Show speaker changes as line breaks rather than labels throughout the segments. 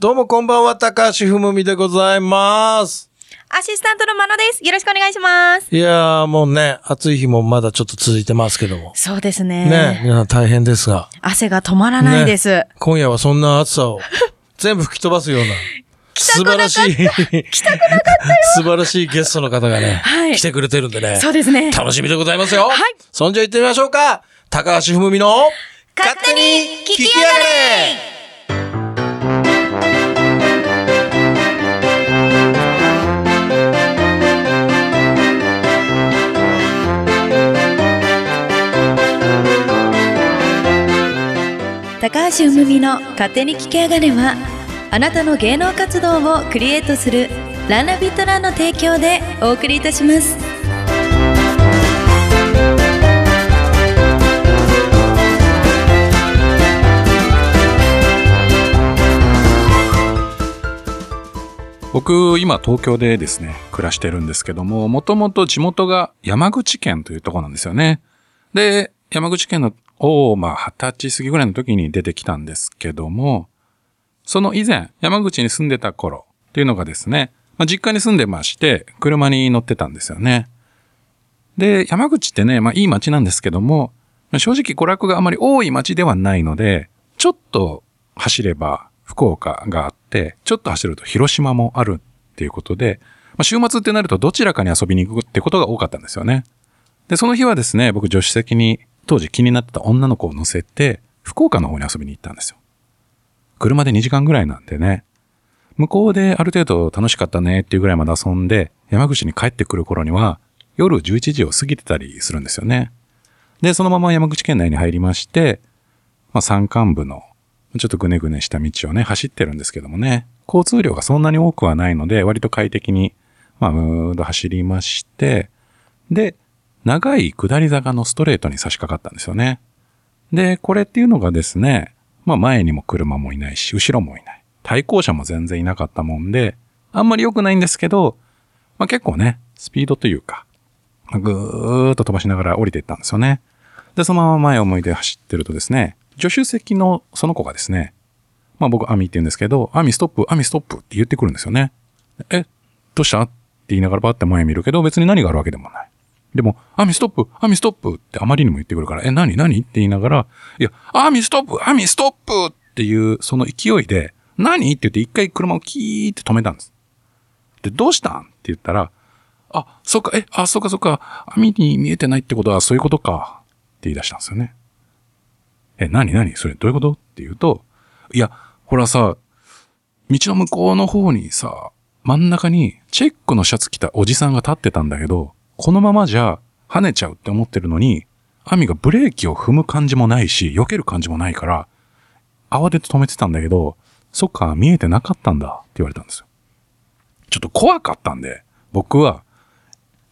どうもこんばんは、高橋ふむみでございます。
アシスタントのまのです。よろしくお願いします。
いやーもうね、暑い日もまだちょっと続いてますけども。
そうですね。
ね、皆さん大変ですが。
汗が止まらないです。
ね今夜はそんな暑さを全部吹き飛ばすような。素晴らしい。来たくなかったよ。素晴らしいゲストの方がね、
はい
来てくれてるんでね。
そうですね。
楽しみでございますよ。
はい
そんじゃ行ってみましょうか。高橋ふむみの
勝手に聞きやがれ高橋うむみの勝手に聞きやがれはあなたの芸能活動をクリエイトするランナビットランの提供でお送りいたします
僕、今東京でですね、暮らしてるんですけども、もともと地元が山口県というところなんですよね。で、山口県の、を、まあ、二十歳過ぎぐらいの時に出てきたんですけども、その以前、山口に住んでた頃っていうのがですね、まあ、実家に住んでまして、車に乗ってたんですよね。で、山口ってね、まあ、いい街なんですけども、正直娯楽があまり多い街ではないので、ちょっと走れば福岡があって、ちょっと走ると広島もあるっていうことで、まあ、週末ってなるとどちらかに遊びに行くってことが多かったんですよね。で、その日はですね、僕助手席に当時気になってた女の子を乗せて、福岡の方に遊びに行ったんですよ。車で2時間ぐらいなんでね、向こうである程度楽しかったねっていうぐらいまで遊んで、山口に帰ってくる頃には、夜11時を過ぎてたりするんですよね。で、そのまま山口県内に入りまして、まあ、山間部の、ちょっとぐねぐねした道をね、走ってるんですけどもね、交通量がそんなに多くはないので、割と快適に、まあ、むーっと走りまして、で、長い下り坂のストレートに差し掛かったんですよね。で、これっていうのがですね、まあ前にも車もいないし、後ろもいない。対向車も全然いなかったもんで、あんまり良くないんですけど、まあ結構ね、スピードというか、ぐーっと飛ばしながら降りていったんですよね。で、そのまま前を向いて走ってるとですね、助手席のその子がですね、まあ僕、アミって言うんですけど、アミストップ、アミストップって言ってくるんですよね。え、どうした？って言いながらバッて前見るけど、別に何があるわけでもない。でも、アミストップ、アミストップってあまりにも言ってくるから、え、何何？って言いながら、いや、アミストップ、アミストップっていう、その勢いで、何？って言って一回車をキーって止めたんです。で、どうしたん？って言ったら、あ、そっか、え、あ、そっかそっか、網に見えてないってことはそういうことか、って言い出したんですよね。え、何？何？それどういうこと？って言うと、いや、ほらさ、道の向こうの方にさ、真ん中にチェックのシャツ着たおじさんが立ってたんだけど、このままじゃ跳ねちゃうって思ってるのに、アミがブレーキを踏む感じもないし、避ける感じもないから、慌てて止めてたんだけど、そっか、見えてなかったんだって言われたんですよ。ちょっと怖かったんで、僕は、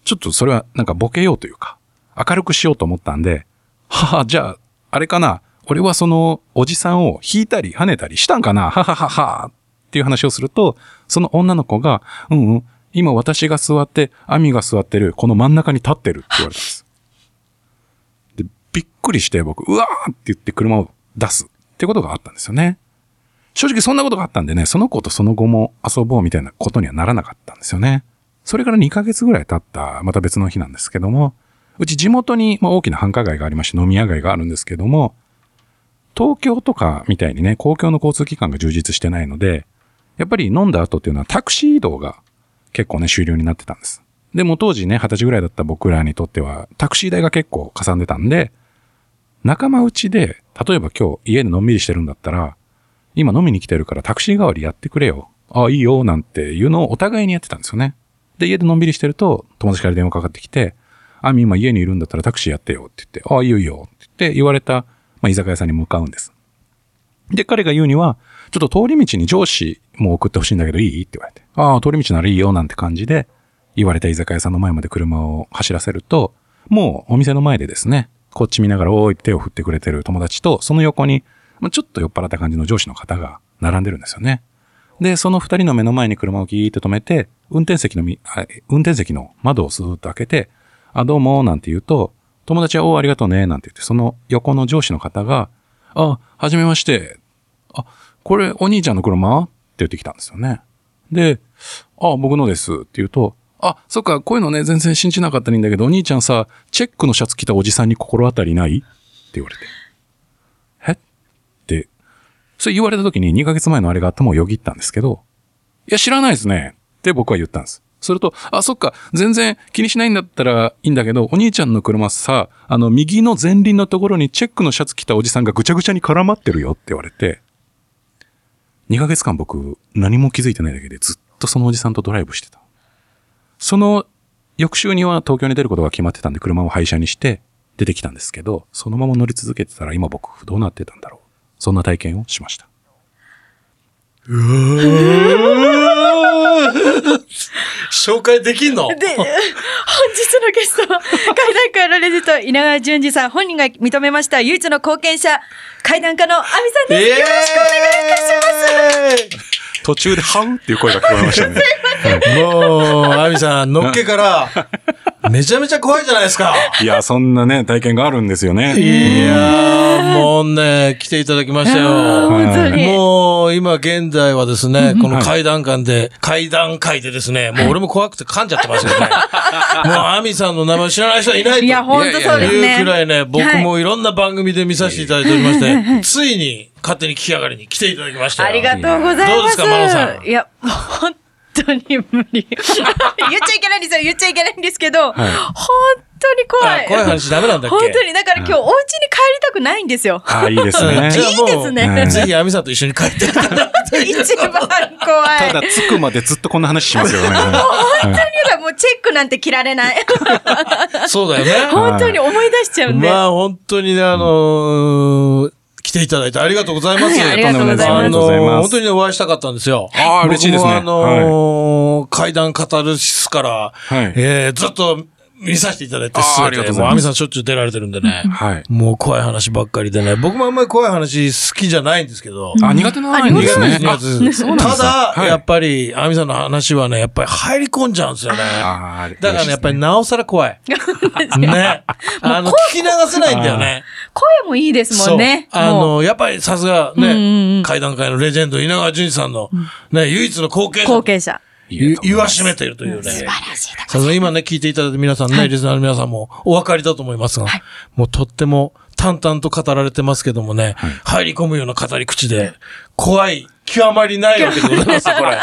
ちょっとそれはなんかボケようというか、明るくしようと思ったんで、はは、じゃあ、あれかな、俺はそのおじさんを引いたり跳ねたりしたんかな、はははは、っていう話をすると、その女の子が、うんうん、今私が座って、アミが座ってる、この真ん中に立ってるって言われたんです。で、びっくりして僕、うわーって言って車を出すってことがあったんですよね。正直そんなことがあったんでね、その子とその後も遊ぼうみたいなことにはならなかったんですよね。それから2ヶ月ぐらい経った、また別の日なんですけども、うち地元に、まあ、大きな繁華街がありまして、飲み屋街があるんですけども、東京とかみたいにね、公共の交通機関が充実してないので、やっぱり飲んだ後っていうのはタクシー移動が結構ね、終了になってたんです。でも当時ね、二十歳ぐらいだった僕らにとっては、タクシー代が結構かさんでたんで、仲間内で、例えば今日家でのんびりしてるんだったら、今飲みに来てるからタクシー代わりやってくれよ。ああ、いいよ、なんていうのをお互いにやってたんですよね。で、家でのんびりしてると、友達から電話かかってきて、あみ今家にいるんだったらタクシーやってよって言って、ああ、いいよいいよって言って言われた、まあ、居酒屋さんに向かうんです。で、彼が言うには、ちょっと通り道に上司もう送ってほしいんだけどいい？って言われて、ああ、通り道ならいいよなんて感じで、言われた居酒屋さんの前まで車を走らせると、もうお店の前でですね、こっち見ながらおーい手を振ってくれてる友達と、その横に、まあ、ちょっと酔っ払った感じの上司の方が並んでるんですよね。で、その二人の目の前に車をギーって止めて、運転席のみ、運転席の窓をスーッと開けて、あ、どうも、なんて言うと、友達は、おーありがとうね、なんて言って、その横の上司の方が、あ、はじめまして。あ、これ、お兄ちゃんの車？言ってきたんですよね。で、あ、僕のですって言うと、あ、そっか、こういうのね、全然信じなかったらいいんだけど、お兄ちゃんさ、チェックのシャツ着たおじさんに心当たりない？って言われて。え？って、それ言われた時に2ヶ月前のあれが頭をよぎったんですけど、いや、知らないですね。って僕は言ったんです。すると、あ、そっか、全然気にしないんだったらいいんだけど、お兄ちゃんの車さ、あの、右の前輪のところにチェックのシャツ着たおじさんがぐちゃぐちゃに絡まってるよって言われて、2ヶ月間僕、何も気づいてないだけでずっとそのおじさんとドライブしてた。その翌週には東京に出ることが決まってたんで車を廃車にして出てきたんですけど、そのまま乗り続けてたら今僕どうなってたんだろう。そんな体験をしました。
紹介できんの？
で、本日のゲストは、階段界のレジェンド、稲川淳二さん、本人が認めました、唯一の貢献者、階段家の亜美さんです。よろしくお願いいたします。
途中でハウっていう声が聞こえましたね。
もう、アミさん、のっけから、めちゃめちゃ怖いじゃないですか。
いや、そんなね、体験があるんですよね。
いやー、もうね、来ていただきましたよ。もう、今現在はですね、この階段間で、階段階でですね、もう俺も怖くて噛んじゃってますよね。もう、アミさんの名前知らない人はいないと。
いや、本当そうですね。
いうくらいね、僕もいろんな番組で見させていただいておりまして、ついに勝手に聞き上がりに来ていただきましたよ。
ありがとうございます。
どうですかマロさん
いや、本当に無理。言っちゃいけないんですよ。言っちゃいけないんですけど、本当に怖い。
あ怖い話ダメなんだっけ？
本当に。だから今日お家に帰りたくないんですよ。
ああ、いいです
うん
ね
いいですね
ぜひ、アミさんと一緒に帰っていただいて。
一番怖い。
ただ、着くまでずっとこんな話しますよね。
本当にもうチェックなんて切られない。
そうだよね。
本当に思い出しちゃうんで。
まあ本当にね、あのー来ていただいてありがとうございます。
はいありがとうございます
あのー本当にねお会いしたかったんですよ。
ああ、嬉しいですね。
僕もあのー階段カタルシスから、
はい
えーずっと見させていただいて、すべてもう、
ありがとうございます
アミさんしょっちゅう出られてるんでね。
はい。
もう怖い話ばっかりでね。僕もあんまり怖い話好きじゃないんですけど。
あ、苦手ないん
あ
ですね。
苦手です
そうなんです
ただ、
はい
やっぱり、アミさんの話はね、やっぱり入り込んじゃうんですよね。だからね、やっぱりなおさら怖い。ね。あの、聞き流せないんだよね。
声もいいですもんね。
そうあ
もう
の、やっぱりさすがね
ん、
階段界のレジェンド、稲川淳二さんの、ね、唯一の貢献者
後継者。
言言わしめているというね。素晴らしい。さすが今ね、聞いていただいて皆さんね、リスナーの皆さんもお分かりだと思いますが、もうとっても淡々と語られてますけどもね、入り込むような語り口で、怖い、極まりないわけでございますよ、これ。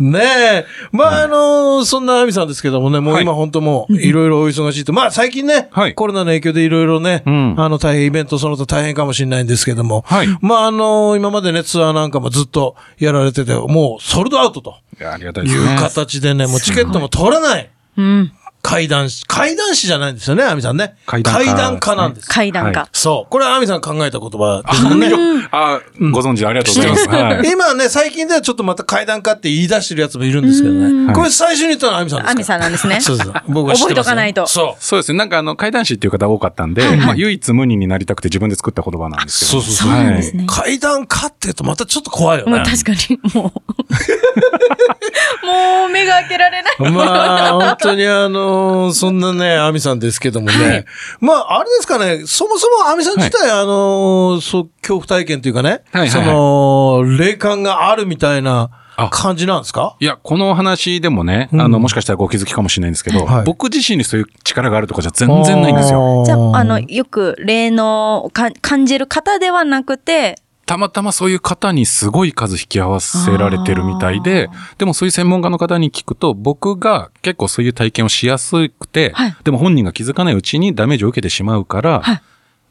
ねえ。まあ、あのそんなアミさんですけどもね、もう今本当もう、いろいろお忙しいと。まあ、最近ね、
はい
コロナの影響でいろいろね、
うん
あの、大変イベントその他大変かもしれないんですけども、
はい
まあ、あの今までね、ツアーなんかもずっとやられてて、もうソールドアウトと。
いやありがたいで
いう
すね。
形でね、もうチケットも取れない。
うん。
階段師。階段師じゃないんですよね、アミさんね。
階段家
家なんです。
階段家。
は
そう。これはアミさん考えた言葉ですね。
あ、ご存知ありがとうございます。はい。
今ね、最近ではちょっとまた階段家って言い出してるやつもいるんですけどね。これ最初に言ったのはアミさんですか？
アミさんなんですね。
そうそう。僕は知ってますよ
覚えとかないと
そう。
そうですね。なんかあの、怪談師っていう方多かったんで、まあ、唯一無二になりたくて自分で作った言葉なんですけど。
そうそうそう。階段家って言うとまたちょっと怖いよね。
もう確かに、もう。もう目が開けられない。
まあ、本当にあのそんなね、アミさんですけどもね。まあ、あれですかね、そもそもアミさん自体、あのそう、恐怖体験というかね、
はいはいはい。
その、霊感があるみたいな
あ。
感じなんですか？
いや、この話でもね、
うん。
あの、もしかしたらご気づきかもしれないんですけど、
はい。
僕自身にそういう力があるとかじゃ全然ないんですよ。
じゃあ、あの、よく霊のか感じる方ではなくて、
たまたまそういう方にすごい数引き合わせられてるみたいで、でもそういう専門家の方に聞くと、僕が結構そういう体験をしやすくて、
はい。
でも本人が気づかないうちにダメージを受けてしまうから、
はい。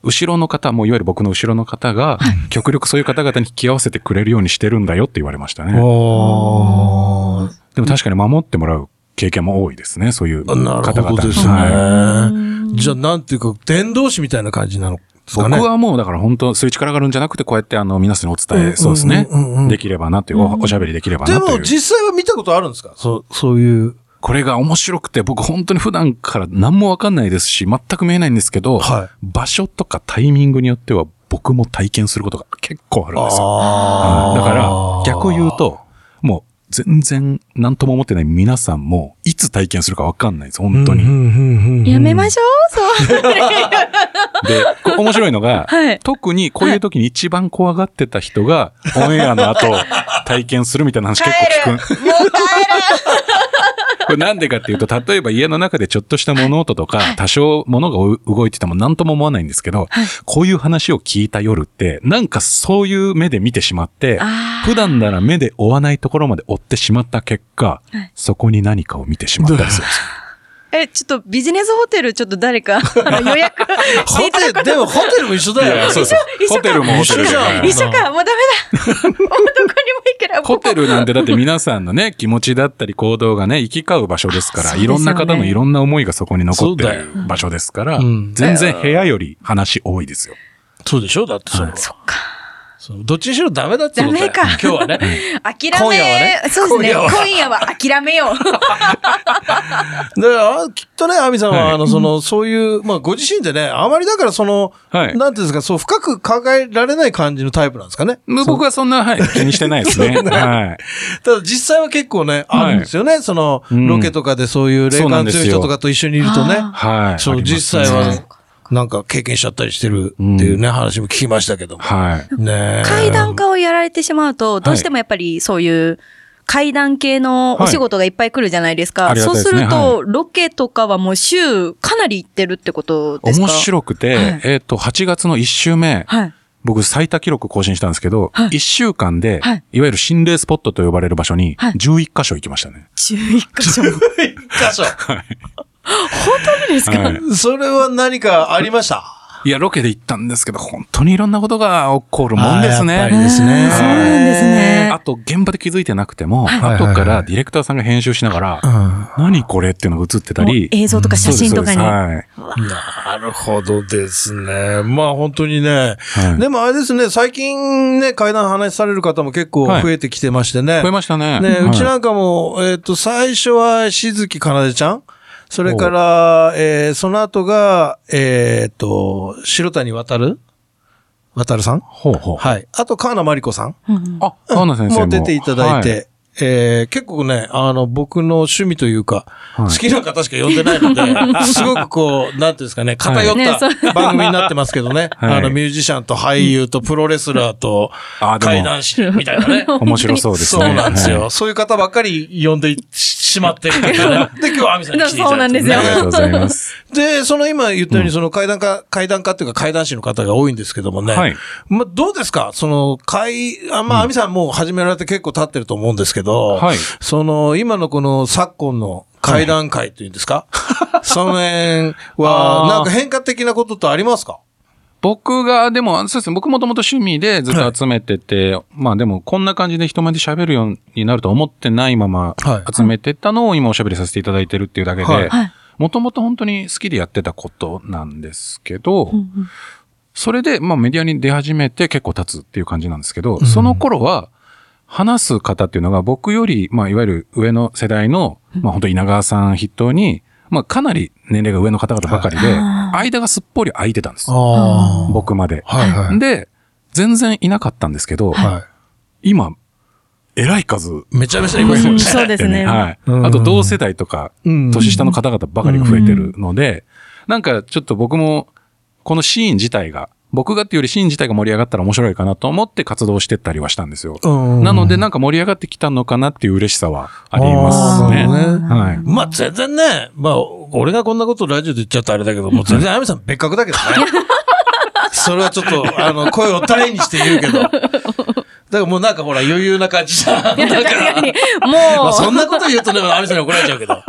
後ろの方、もういわゆる僕の後ろの方が、極力そういう方々に引き合わせてくれるようにしてるんだよって言われましたね。でも確かに守ってもらう経験も多いですね、そういう方々
なるほどですね。
はい。
じゃあ、なんていうか、伝道師みたいな感じなの。
僕はもうだから本当そういう力があるんじゃなくて、こうやってあの皆さんにお伝え、
うん
そうですね
うんうんうん。
できればなという、おおしゃべりできれば
で
なという。
も、実際は見たことあるんですか？そう、そういう。
これが面白くて、僕本当に普段から何もわかんないですし、全く見えないんですけど、
はい
場所とかタイミングによっては僕も体験することが結構あるんですよ。だから、逆を言うと、もう全然何とも思ってない皆さんも、いつ体験するかわかんないです、本当に。
やめましょう？そう。
で、こ面白いのが、
はい。
特にこういう時に一番怖がってた人が、オンエアの後、体験するみたいな話結構聞く。
もう帰
これなんでかっていうと、例えば家の中でちょっとした物音とか、多少物が動いてても何とも思わないんですけど、こういう話を聞いた夜って、なんかそういう目で見てしまって普段なら目で追わないところまで追ってしまった結果、そこに何かを見てしまったりするんですよ。
え、ちょっとビジネスホテルちょっと誰かあの 予約
ホテル、でもホテルも一緒だよ。
そうそう
一緒か
ホテルもホテルで
一緒じゃん
はい
一緒か、もうダメだ。もうどこにも行けない。
ホテルなんてだって皆さんのね、気持ちだったり行動がね、行き交う場所ですから、いろんな方のいろんな思いがそこに残ってる場所ですから、
ん
全然部屋より話多いですよ。
そうでしょ？だってそれは。
そっか。
どっちにしろダメだってことだよ
ダメか
今日はね。
諦め、
今夜はね
そうですね。
今夜は
諦めよう。
だから、あきっとね、アミさんは、
はい
あの、その、そういう、まあ、ご自身でね、あまりだから、その、
はい
なんていうんですか、そう、深く考えられない感じのタイプなんですかね。
僕はそんな、はい、気にしてないですね。はい。
ただ、実際は結構ね、あるんですよね。その、
うん
ロケとかでそういう霊感強い人とかと一緒にいるとね。
あ
はい。
そう、実際は、なんか経験しちゃったりしてるっていうね、話も聞きましたけども。
はい。
ねえ
階段家をやられてしまうと、どうしてもやっぱりそういう階段系のお仕事がいっぱい来るじゃないですか。
はい
そう
す
ると、ロケとかはもう週かなり行ってるってことですか？
面白くて、
はい
えっ、と、8月の1週目、
はい。
僕最多記録更新したんですけど、
はい
1週間で、
はい
い、わゆる心霊スポットと呼ばれる場所に、
はい
11箇所行きましたね。
11箇所。
一箇所。
本 当にですか、
はい。
それは何かありました？
いや、ロケで行ったんですけど、本当にいろんなことが起こるもんですね。
やっぱりですね。
そうなんですね。
あと、現場で気づいてなくても、
はい。
後からディレクターさんが編集しながら、何これっていうのが映ってたり。
映像とか写真とかに。
そうですそうです。
なるほどですね。まあ本当にね。
はい。
でもあれですね、最近ね、階段話される方も結構増えてきてましてね。
はい増えましたね。
ね、
はい。う
ちなんかも、えっ、と、最初はしずきかなでちゃんそれから、えーその後が、えっ、と、白谷渡る？渡るさん？
ほうほう。
はい。あと、川名真理子さん。
うん
あ、川名先生も。
も出ていただいて、
は
えー結構ね、あの、僕の趣味というか、
はい
好きな方しか呼んでないので、すごくこう、なんていうんですかね、偏った番組になってますけどね、
はい
あの、ミュージシャンと俳優とプロレスラーと怪談師みたいなね。
面白そうですね。
そうなんですよ。
はい
そういう方ばっかり呼んでしまってる。で、今日はアミさんに来ていただいて、
そうなんですよ
ありがとうございます。
で、その今言ったように、その階段家、階段家っていうか階段師の方が多いんですけどもね。
はい
まあ、どうですか？その、階、あまあ、アミさんもう始められて結構経ってると思うんですけど、
はい。
その、今のこの昨今の階段会っていうんですか、その辺は、なんか変化的なことってありますか？
僕が、でも、そうですね、僕もともと趣味でずっと集めてて、まあでも、こんな感じで人前で喋るようになると思ってないまま
はい。
集めてたのを今おしゃべりさせていただいてるっていうだけ
はい。
で
はい、
もともと本当に好きでやってたことなんですけど、
うんうん。
それで、まあメディアに出始めて結構経つっていう感じなんですけど、その頃は、話す方っていうのが僕より、まあいわゆる上の世代の、まあ本当稲川さん筆頭に、まあかなり年齢が上の方々ばかりで、間がすっぽり空いてたんです。
あ
僕まで。
はいはい。
で、全然いなかったんですけど、
は
今、えらい数、
い。めちゃめちゃいますよね。
そうですね。
はい。
うん
あと同世代とか、
うん
年下の方々ばかりが増えてるので、なんかちょっと僕も、このシーン自体が、僕がっていうよりシーン自体が盛り上がったら面白いかなと思って活動してったりはしたんですよ。
うん
なのでなんか盛り上がってきたのかなっていう嬉しさはありますね。
あーなるほどね
はい。
まあ全然ね、まあ、俺がこんなことラジオで言っちゃったらあれだけど、もう全然あみさん別格だけどね。それはちょっと、あの、声を大にして言うけど。だからもうなんかほら余裕な感じじゃん。だから、ま
もう、
あそんなこと言うとね、あみさんに怒られちゃうけど。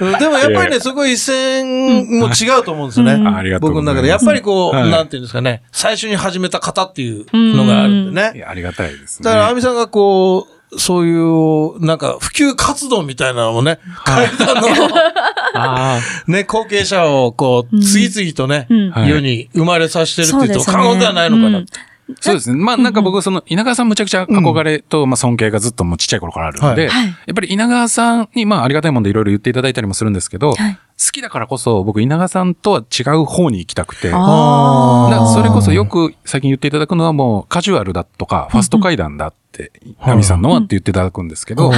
うんでもやっぱりね、すごい一線も違うと思うんですよね。
あありがとう
僕の中で。やっぱりこう、
はい
なんていうんですかね、最初に始めた方っていうのがあるんでね。
ありがたいですね。
だから、アミさんがこう、そういう、なんか、普及活動みたいなのもね、階段の、
あ
ね、後継者を、こう、次々とね、世に生まれさせてるって言うと、過言ではないのかな。
うん
そうですね。まあなんか僕、その、稲川さんむちゃくちゃ憧れと、まあ尊敬がずっともうちっちゃい頃からあるので、やっぱり稲川さんに、まあありがたいもんでいろいろ言っていただいたりもするんですけど、
はい。
好きだからこそ僕稲川さんとは違う方に行きたくて。それこそよく最近言っていただくのはもうカジュアルだとかファスト階段だって、ナミさんのはって言っていただくんですけど、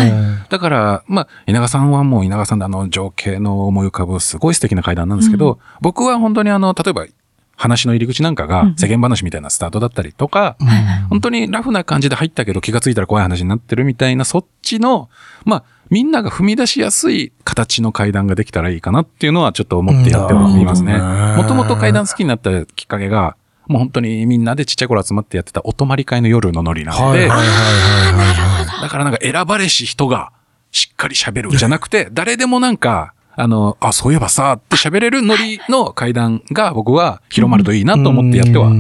だから、まあ、稲川さんはもう稲川さんであの情景の思い浮かぶすごい素敵な階段なんですけど、僕は本当にあの、例えば話の入り口なんかが世間話みたいなスタートだったりとか、本当にラフな感じで入ったけど気がついたら怖い話になってるみたいなそっちの、まあ、みんなが踏み出しやすい形の階段ができたらいいかなっていうのはちょっと思ってやっておりますね。もともと階段好きになったきっかけが、もう本当にみんなでちっちゃい頃集まってやってたお泊まり会の夜のノリなので。だからなんか選ばれし人がしっかり喋るじゃなくて、誰でもなんか、あの、あ、そういえばさ、って喋れるノリの階段が僕は広まるといいなと思ってやっては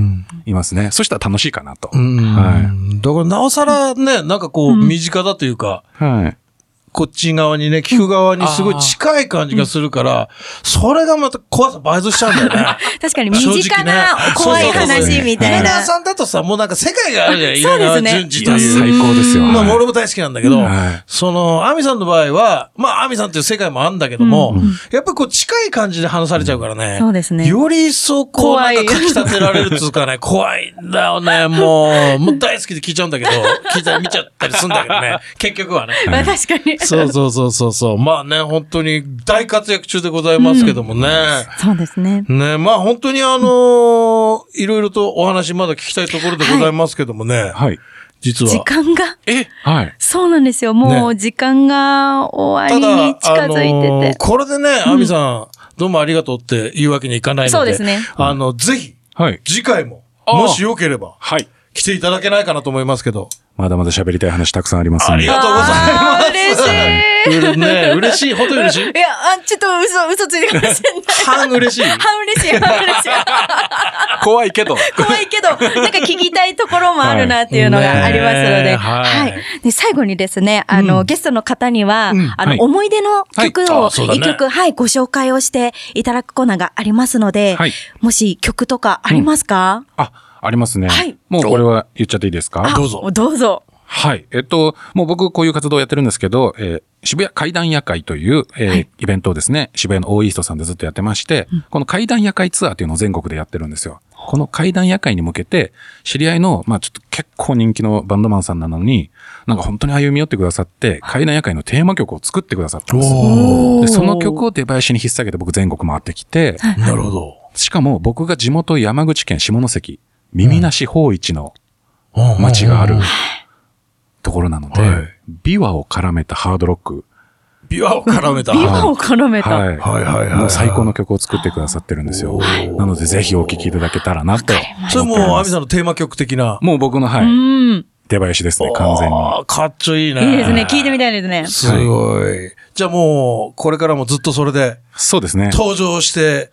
いますね。そしたら楽しいかなと。
うん。
は
だからなおさらね、なんかこう、身近だというか、
い。はい。
こっち側にね、聞く側にすごい近い感じがするから、それがまた怖さ倍増しちゃうんだよね。
確かに身近な怖い話みたいな。
稲川さんだとさ、もうなんか世界があるじゃん。
そうですね
稲川淳二
いや、
という。
最高ですよ。
まあ、
はい
俺も大好きなんだけど、
はい
その、アミさんの場合は、まあ、アミさんっていう世界もあるんだけども、やっぱりこう、近い感じで話されちゃうからね。
そうですね
より一層、こう、
怖い
なんかかき立てられるっつうかね、怖いんだよね、もう。もう大好きで聞いちゃうんだけど、聞いたり見ちゃったりするんだけどね、結局はね。
まあ確かに。
そうそうそうそうそう。まあね、本当に大活躍中でございますけどもね。
そうですね。
ね、まあ本当にあのーいろいろとお話まだ聞きたいところでございますけどもね。
はい。
実は。
時間が、
え？はい。
そうなんですよ。もう時間が終わりに近づいてて。
これでね、アミさん、どうもありがとうって言うわけにいかないので。
そうですね
あの、ぜひ、
はい。
次回も、
あー
もしよければ、
はい。
来ていただけないかなと思いますけど。
まだまだ喋りたい話たくさんありますんで
ありがとうございます。
嬉しい。
ね、嬉しい。本当に嬉しい？
いや、あ、ちょっと嘘、嘘ついてかもしれない。
半嬉しい？
半嬉しい、半嬉しい。
怖いけど。
怖いけど、なんか聞きたいところもあるなっていうのがありますので。
はい。
で、最後にですね、あの、ゲストの方には、あの、
はい
思い出の曲
はい
を一曲、はい、ご紹介をしていただくコーナーがありますので
はい、
もし曲とかありますか？
あ、ありますね。
はい
もうこれは言っちゃっていいですか？
あ
どうぞ
どうぞ。
はい。えっと、もう僕こういう活動をやってるんですけど、えー渋谷階段夜会という、えーイベントをですね、渋谷のオーイーストさんでずっとやってまして、この階段夜会ツアーっていうのを全国でやってるんですよ。この階段夜会に向けて、知り合いの、まあちょっと結構人気のバンドマンさんなのに、なんか本当に歩み寄ってくださって、階段夜会のテーマ曲を作ってくださったんです
お
で、その曲を出囃子に引っ提げて僕全国回ってきて、
なるほど。
しかも僕が地元山口県下関、耳なし法一の街があるところなので、
はい
琵琶を絡めたハードロック、
琵琶を絡めた。
ビワを絡めた。
はい。
はいはいはい
もう最高の曲を作ってくださってるんですよ。なのでぜひお聴きいただけたらなと。
それもう、アミさんのテーマ曲的な。
もう僕の、は
う
い、
ん。
出囃子ですね、完全に。
あーかっちょいいね。
いいですね。聞いてみたいですね。
すごい。じゃあもう、これからもずっとそれで
そうですね。
登場して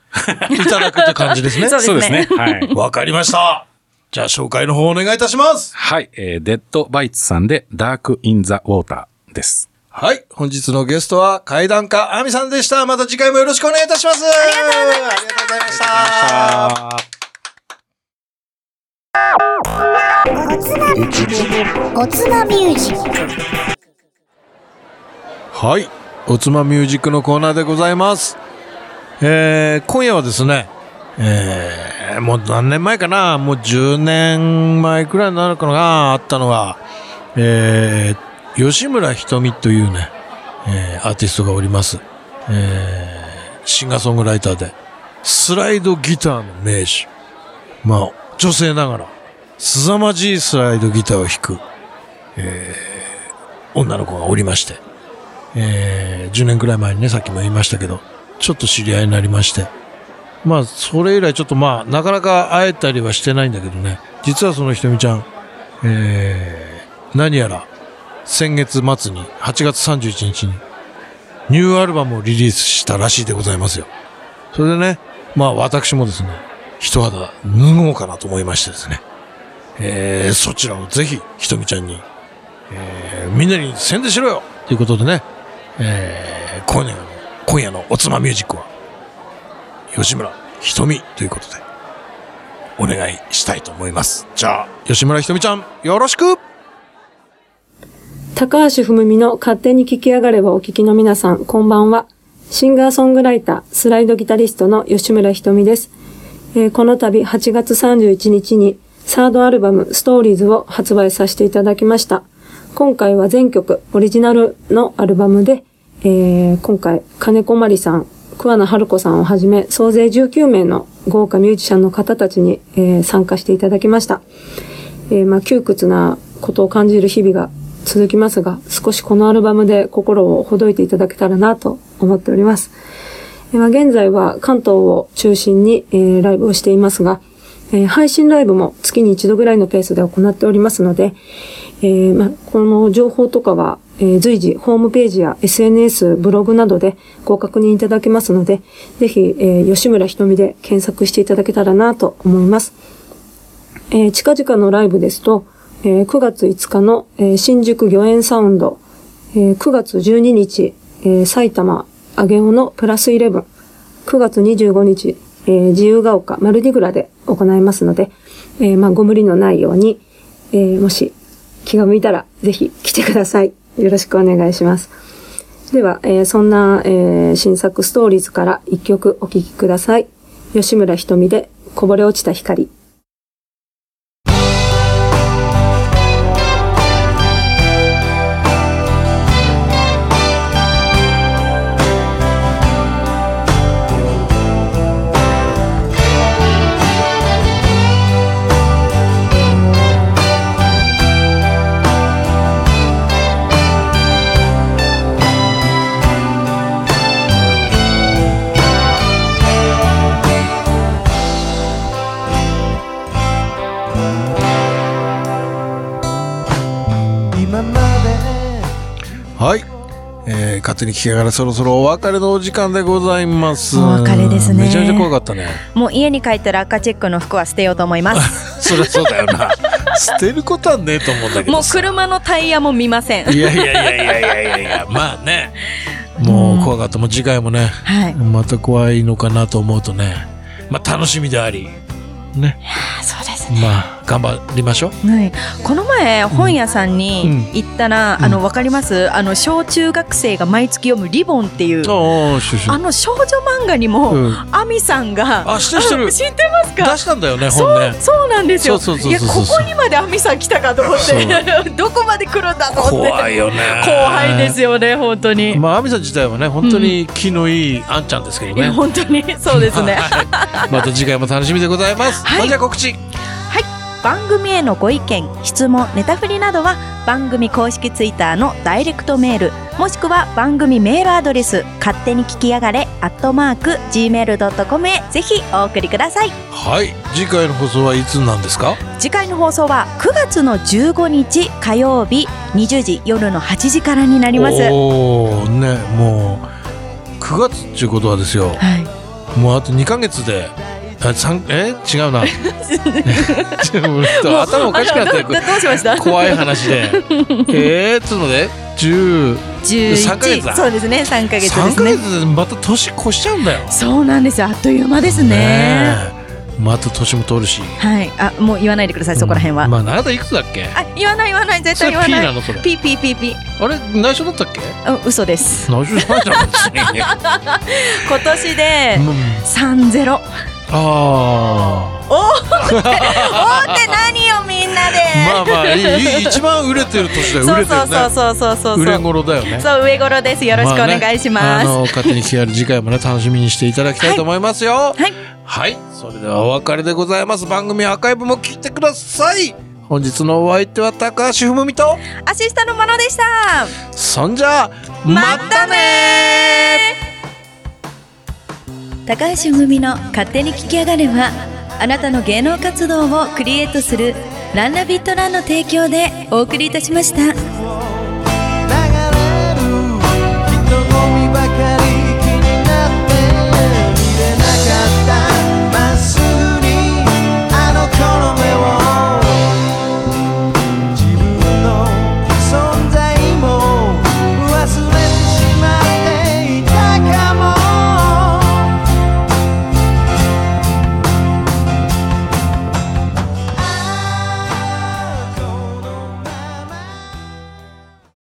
いただくって感じですね。
そう
ですね。はい。
わかりました。じゃあ紹介の方お願いいたします。
はい。えーデッドバイツさんで、ダークインザウォーターです。
はい。本日のゲストは階段家アミさんでした。また次回もよろしくお願いいたします。ありがとうございました。ありがとうございました。
おつまミュージック
はい。おつまミュージックのコーナーでございます。えー、今夜はですね、えー、もう何年前かなもう10年前くらいになるかなあったのが、えー、吉村ひとみというね、えー、アーティストがおります。えー、シンガーソングライターで、スライドギターの名手。まあ、女性ながら、凄まじいスライドギターを弾く、えー、女の子がおりまして、えー、10年くらい前にね、さっきも言いましたけど、ちょっと知り合いになりまして。まあ、それ以来ちょっとまあ、なかなか会えたりはしてないんだけどね。実はそのひとみちゃん、えー、何やら、先月末に、8月31日に、ニューアルバムをリリースしたらしいでございますよ。それでね、まあ私もですね、一肌脱ごうかなと思いましてですね。えー、そちらをぜひ、ひとみちゃんに、えー、みんなに宣伝しろよということでね、えー、今夜の、今夜のおつまミュージックは、吉村ひとということで、お願いしたいと思います。じゃあ、吉村ひとみちゃん、よろしく
高橋文美の勝手に聞き上がればお聞きの皆さん、こんばんは。
シンガーソングライター、スライドギタリストの吉村ひとみです。えーこの度8月31日にサードアルバムストーリーズを発売させていただきました。今回は全曲オリジナルのアルバムで、えー今回金子まりさん、桑名春子さんをはじめ総勢19名の豪華ミュージシャンの方たちに、えー参加していただきました。えーまあ、窮屈なことを感じる日々が続きますが、少しこのアルバムで心をほどいていただけたらなと思っております。えーまあ、現在は関東を中心に、えーライブをしていますが、え配信ライブも月に一度ぐらいのペースで行っておりますので、えまあ、この情報とかは、え随時ホームページや SNS、ブログなどでご確認いただけますので、ぜひ、え吉村ひとみで検索していただけたらなと思います。え近々のライブですと、え9月5日の、え新宿御苑サウンド、え9月12日、え埼玉上尾のプラス11、9月25日、えー自由が丘マルディグラで行いますので、えーまあ、ご無理のないように、えーもし気が向いたらぜひ来てください。よろしくお願いします。では、えーそんな、えー新作ストーリーズから一曲お聴きください。吉村瞳でこぼれ落ちた光。
はい。えー、勝手に聞きながらそろそろお別れのお時間でございます。
お別れですね
めちゃめちゃ怖かったね。
もう家に帰ったら赤チェックの服は捨てようと思います。
そりゃそうだよな。捨てることはねえと思うんだけ
もう。車のタイヤも見ません。
いやいやいやいやいやいやいや、まあね。もう怖かった。もう次回もね、
はい。
また怖いのかなと思うとね、まあ楽しみであり、ね。
そうですね。
まあ頑張りましょう。
はい、この前本屋さんに行ったら、
うん。
あのわかります？あの小中学生が毎月読むリボンっていう、
あ
の少女漫画にも、
うん。
アミさんが
あ知ってる 知って
ますか？
出したんだよね、本ね。
そうなんですよ。いやここにまでアミさん来たかと思って どこまで来るんだと思って。
怖いよね。
怖いですよね本当に、
まあ、アミさん自体はね、本当に気のいいあんちゃんですけどね。
本当にそうですね。
はい。また次回も楽しみでございます。
はい。
ほんじゃ告知。
番組へのご意見質問ネタフリなどは番組公式ツイッターのダイレクトメールもしくは番組メールアドレス勝手に聞きやがれアットマーク gmail.com へぜひお送りください
はい。次回の放送はいつなんですか？
次回の放送は9月の15日火曜日20時夜の8時からになります
おおね、もう、9月っていうことはですよ。
はい
もうあと2ヶ月で、あ三え？違うな。頭おかしくなってる。
あどうしました？
怖い話で。えー、つうので、10、
11
三ヶ月だ。
そうですね3ヶ月で
3
すね。
ヶ月でまた年越しちゃうんだよ。
そうなんですよ。あっという間ですね。
え。また年も通るし。
はい。あもう言わないでくださいそこら辺は、
まあ、あなたいくつだっけ？
あ言わない言わない。絶
それ
対言わ
P
ない。
なのそれ。
ピーピーピーピー。
あれ？内緒だったっけ？
うん嘘です。
内緒じゃないじゃん。
今年で
うん。
三ゼロ。
あ
おーって、おーって何よみんなで。
あ。まあまあ、いい、いい一番売れてる年だよ。売れてるね。
そうそうそうそうそう
売れ。頃だよね。
そう上頃です。よろしくお願いします。
あの、勝手に聞ける次回もね、楽しみにしていただきたいと思いますよ。
はい。
はい。それではお別れでございます。番組アーカイブも聞いてください。本日のお相手は高橋文美と、
アシスタのものでした。
そんじゃ、またね
高橋むみの勝手に聞き上がれは、あなたの芸能活動をクリエイトするランナビットランの提供でお送りいたしました。